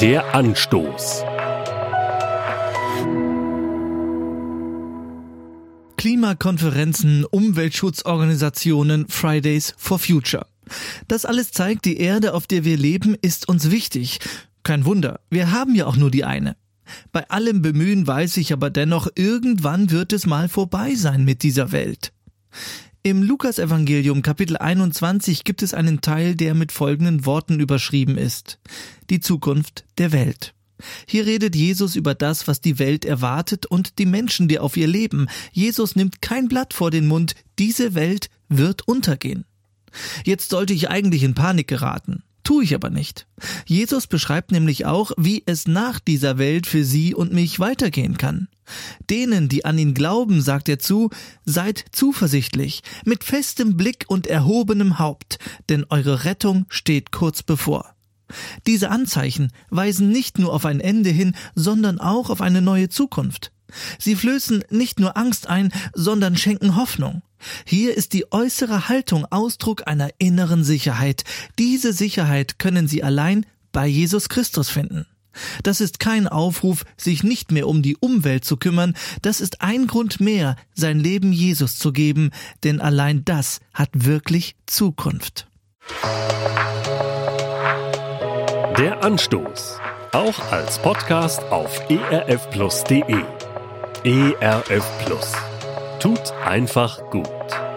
Der Anstoß. Klimakonferenzen, Umweltschutzorganisationen, Fridays for Future. Das alles zeigt, die Erde, auf der wir leben, ist uns wichtig. Kein Wunder, wir haben ja auch nur die eine. Bei allem Bemühen weiß ich aber dennoch, irgendwann wird es mal vorbei sein mit dieser Welt. Im Lukasevangelium Kapitel 21 gibt es einen Teil, der mit folgenden Worten überschrieben ist. Die Zukunft der Welt. Hier redet Jesus über das, was die Welt erwartet und die Menschen, die auf ihr leben. Jesus nimmt kein Blatt vor den Mund, diese Welt wird untergehen. Jetzt sollte ich eigentlich in Panik geraten. Tue ich aber nicht. Jesus beschreibt nämlich auch, wie es nach dieser Welt für sie und mich weitergehen kann. Denen, die an ihn glauben, sagt er zu, seid zuversichtlich, mit festem Blick und erhobenem Haupt, denn eure Rettung steht kurz bevor. Diese Anzeichen weisen nicht nur auf ein Ende hin, sondern auch auf eine neue Zukunft. Sie flößen nicht nur Angst ein, sondern schenken Hoffnung. Hier ist die äußere Haltung Ausdruck einer inneren Sicherheit. Diese Sicherheit können Sie allein bei Jesus Christus finden. Das ist kein Aufruf, sich nicht mehr um die Umwelt zu kümmern, das ist ein Grund mehr, sein Leben Jesus zu geben, denn allein das hat wirklich Zukunft. Der Anstoß. Auch als Podcast auf erfplus.de. ERF Plus. Tut einfach gut.